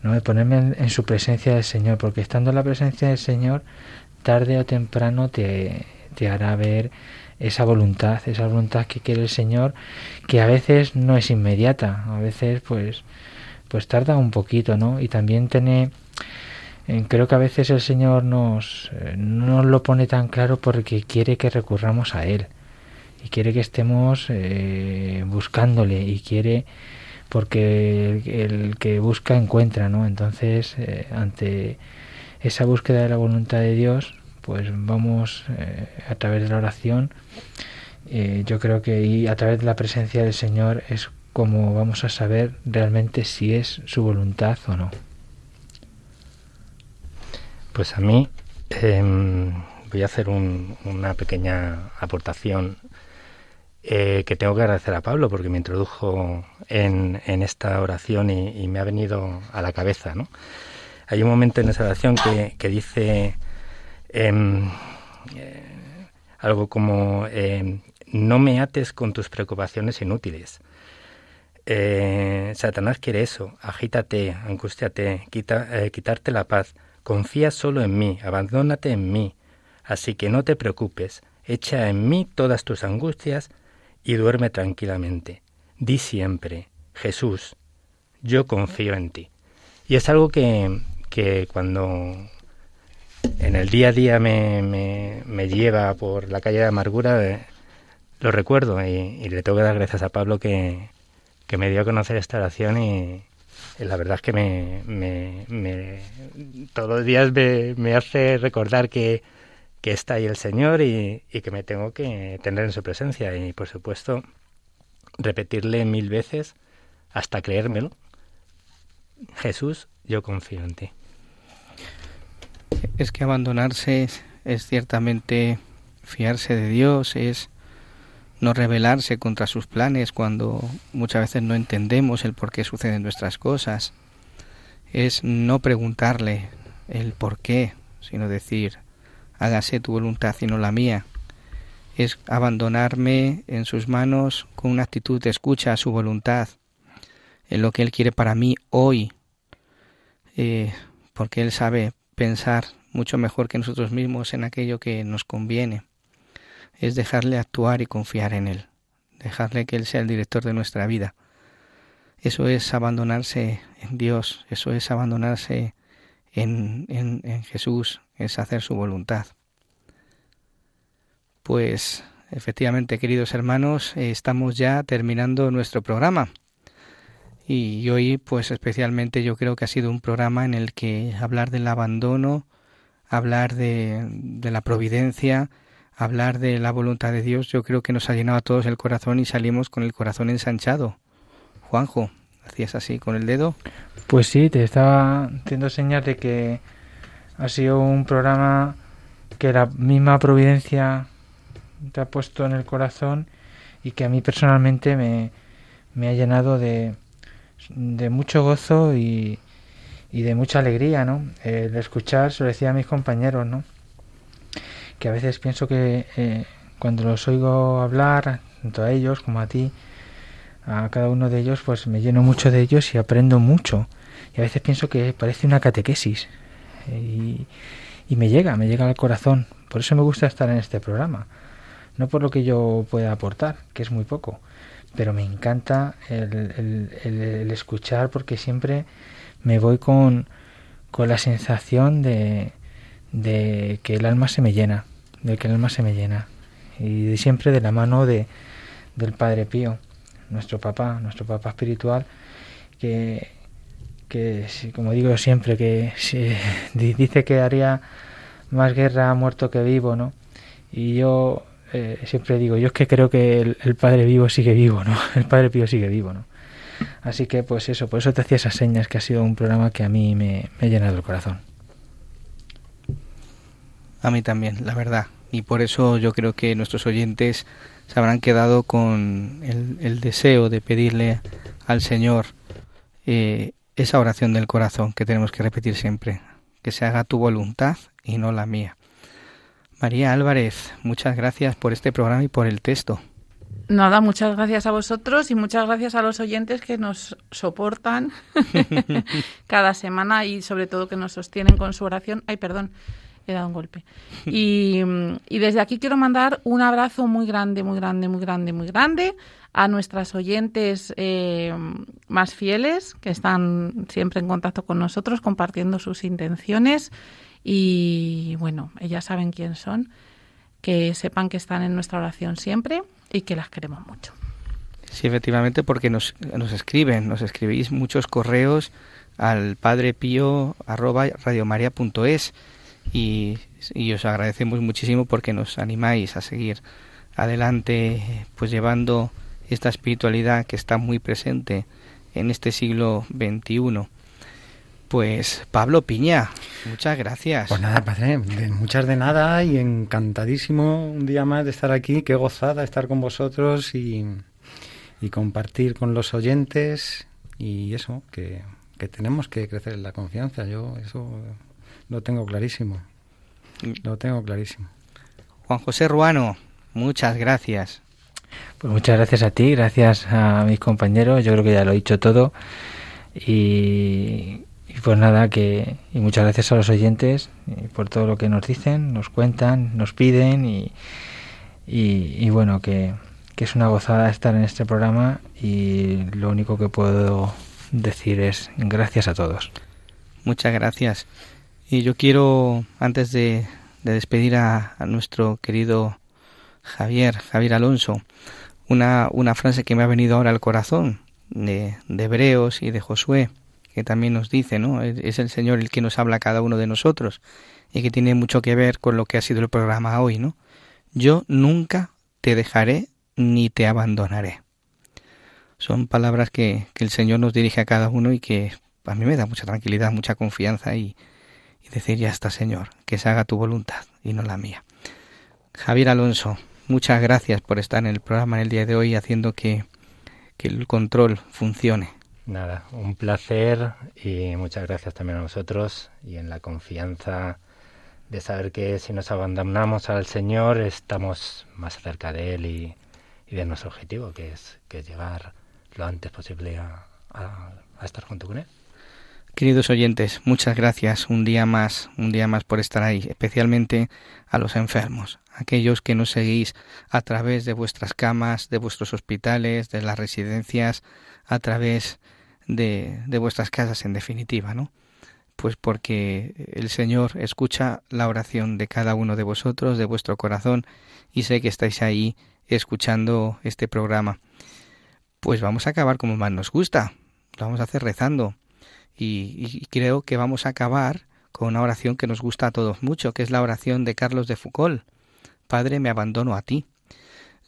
¿no? de ponerme en, en, su presencia del Señor, porque estando en la presencia del Señor, tarde o temprano te, te hará ver esa voluntad, esa voluntad que quiere el Señor, que a veces no es inmediata, a veces pues pues tarda un poquito, ¿no? Y también tiene eh, creo que a veces el Señor nos eh, no lo pone tan claro porque quiere que recurramos a él y quiere que estemos eh, buscándole y quiere porque el, que busca encuentra, ¿no? Entonces, eh, ante esa búsqueda de la voluntad de Dios, pues vamos eh, a través de la oración, eh, yo creo que y a través de la presencia del Señor es como vamos a saber realmente si es su voluntad o no. Pues a mí eh, voy a hacer un, una pequeña aportación eh, que tengo que agradecer a Pablo porque me introdujo en, en esta oración y, me ha venido a la cabeza. ¿no? Hay un momento en esa oración que, que dice, eh, algo como eh, no me ates con tus preocupaciones inútiles. Eh, Satanás quiere eso, agítate, angustiate, quita, quitarte la paz, confía solo en mí, abandónate en mí, así que no te preocupes, echa en mí todas tus angustias y duerme tranquilamente. Di siempre, Jesús, yo confío en ti. Y es algo que, que cuando en el día a día me, me, me lleva por la calle de amargura, eh, lo recuerdo y, le tengo que dar gracias a Pablo que, que me dio a conocer esta oración y, la verdad es que me, me, todos los días me hace recordar que, que está ahí el Señor y, que me tengo que tener en su presencia y por supuesto repetirle mil veces hasta creérmelo. Jesús, yo confío en ti. Es que abandonarse es, es ciertamente fiarse de Dios, es no rebelarse contra sus planes cuando muchas veces no entendemos el por qué suceden nuestras cosas. Es no preguntarle el por qué, sino decir, hágase tu voluntad y no la mía. Es abandonarme en sus manos con una actitud de escucha a su voluntad, en lo que Él quiere para mí hoy, eh, porque Él sabe pensar mucho mejor que nosotros mismos en aquello que nos conviene. Es dejarle actuar y confiar en Él, dejarle que Él sea el director de nuestra vida. Eso es abandonarse en Dios, eso es abandonarse en, Jesús, es hacer su voluntad. Pues efectivamente, queridos hermanos, eh, estamos ya terminando nuestro programa. Y hoy, pues especialmente yo creo que ha sido un programa en el que hablar del abandono, hablar de, de la providencia, hablar de la voluntad de Dios, yo creo que nos ha llenado a todos el corazón y salimos con el corazón ensanchado. Juanjo, hacías así con el dedo. Pues sí, te estaba haciendo señas de que ha sido un programa que la misma providencia te ha puesto en el corazón y que a mí personalmente me, me ha llenado de, de mucho gozo y, y de mucha alegría, ¿no? El escuchar, se lo decía a mis compañeros, ¿no? Que a veces pienso que eh, cuando los oigo hablar, tanto a ellos como a ti, a cada uno de ellos, pues me lleno mucho de ellos y aprendo mucho. Y a veces pienso que parece una catequesis. Y, y me llega, me llega al corazón. Por eso me gusta estar en este programa. No por lo que yo pueda aportar, que es muy poco, pero me encanta el, el- escuchar porque siempre me voy con, con la sensación de, de que el alma se me llena, de que el alma se me llena. Y siempre de la mano de, del Padre Pío, nuestro papá, nuestro papá espiritual, que, que como digo siempre, que sí, di- dice que haría más guerra muerto que vivo, ¿no? Y yo eh, siempre digo, yo es que creo que el, el Padre vivo sigue vivo, ¿no? El Padre Pío sigue vivo, ¿no? Así que pues eso, por eso te hacía esas señas, que ha sido un programa que a mí me, me ha llenado el corazón. A mí también, la verdad. Y por eso yo creo que nuestros oyentes se habrán quedado con el, el deseo de pedirle al Señor eh, esa oración del corazón que tenemos que repetir siempre. Que se haga tu voluntad y no la mía. María Álvarez, muchas gracias por este programa y por el texto. Nada, muchas gracias a vosotros y muchas gracias a los oyentes que nos soportan cada semana y sobre todo que nos sostienen con su oración. Ay, perdón, he un golpe. Y, desde aquí quiero mandar un abrazo muy grande, muy grande, muy grande, muy grande a nuestras oyentes eh, más fieles que están siempre en contacto con nosotros, compartiendo sus intenciones y bueno, ellas saben quién son, que sepan que están en nuestra oración siempre y que las queremos mucho. Sí, efectivamente, porque nos, nos escriben, nos escribís muchos correos al padre pío arroba radiomaria.es y, y os agradecemos muchísimo porque nos animáis a seguir adelante, pues llevando esta espiritualidad que está muy presente en este siglo XXI. Pues Pablo Piña, muchas gracias. Pues nada, padre, de- muchas de nada y encantadísimo un día más de estar aquí. Qué gozada estar con vosotros y, y compartir con los oyentes y eso, que, que tenemos que crecer en la confianza. Yo eso lo tengo clarísimo. Lo tengo clarísimo. Juan José Ruano, muchas gracias. Pues muchas gracias a ti, gracias a mis compañeros, yo creo que ya lo he dicho todo. Y, y pues nada, que y muchas gracias a los oyentes y por todo lo que nos dicen, nos cuentan, nos piden y, y, y bueno, que, que es una gozada estar en este programa y lo único que puedo decir es gracias a todos. Muchas gracias. Y yo quiero, antes de, de despedir a, a nuestro querido Javier, Javier Alonso, una, una frase que me ha venido ahora al corazón de, de Hebreos y de Josué, que también nos dice, ¿no? Es, el Señor el que nos habla a cada uno de nosotros y que tiene mucho que ver con lo que ha sido el programa hoy, ¿no? Yo nunca te dejaré ni te abandonaré. Son palabras que, que el Señor nos dirige a cada uno y que a mí me da mucha tranquilidad, mucha confianza y, decir ya está, Señor, que se haga tu voluntad y no la mía. Javier Alonso, muchas gracias por estar en el programa en el día de hoy haciendo que, que el control funcione. Nada, un placer y muchas gracias también a vosotros y en la confianza de saber que si nos abandonamos al Señor estamos más cerca de Él y, y de nuestro objetivo, que es, que es llegar lo antes posible a, a, a estar junto con Él. Queridos oyentes, muchas gracias un día más, un día más por estar ahí, especialmente a los enfermos, aquellos que nos seguís a través de vuestras camas, de vuestros hospitales, de las residencias, a través de, vuestras casas en definitiva, ¿no? Pues porque el Señor escucha la oración de cada uno de vosotros, de vuestro corazón, y sé que estáis ahí escuchando este programa. Pues vamos a acabar como más nos gusta, lo vamos a hacer rezando y, creo que vamos a acabar con una oración que nos gusta a todos mucho, que es la oración de Carlos de Foucault. Padre, me abandono a ti.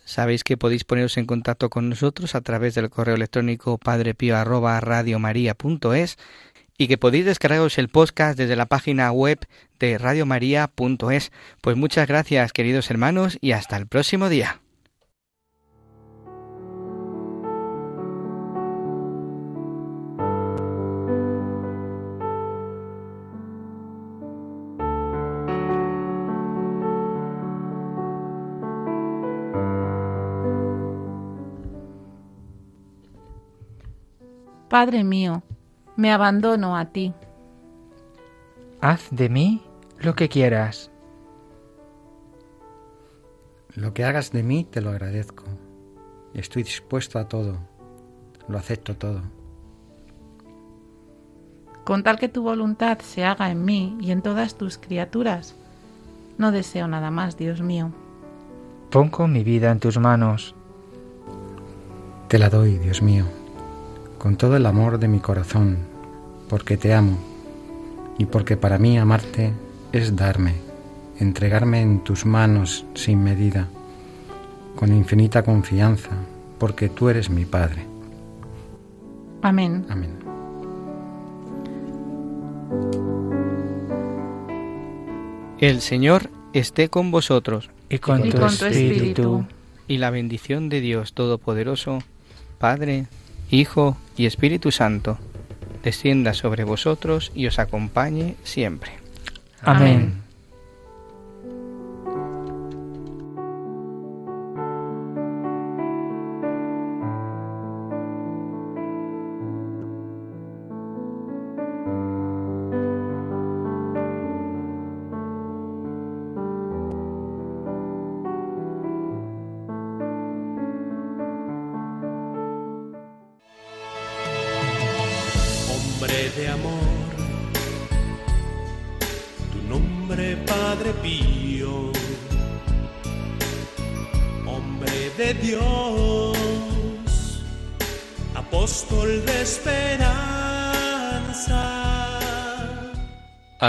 Sabéis que podéis poneros en contacto con nosotros a través del correo electrónico padrepío@radiomaria.es y que podéis descargaros el podcast desde la página web de radiomaria.es. Pues muchas gracias, queridos hermanos, y hasta el próximo día. Padre mío, me abandono a ti. Haz de mí lo que quieras. Lo que hagas de mí te lo agradezco. Estoy dispuesto a todo. Lo acepto todo. Con tal que tu voluntad se haga en mí y en todas tus criaturas, no deseo nada más, Dios mío. Pongo mi vida en tus manos. Te la doy, Dios mío, con todo el amor de mi corazón, porque te amo y porque para mí amarte es darme, entregarme en tus manos sin medida, con infinita confianza, porque tú eres mi Padre. Amén. Amén. El Señor esté con vosotros Y con, Y tu, con tu espíritu. espíritu. y la bendición de Dios Todopoderoso, Padre, Hijo y Espíritu Santo, descienda sobre vosotros y os acompañe siempre. Amén.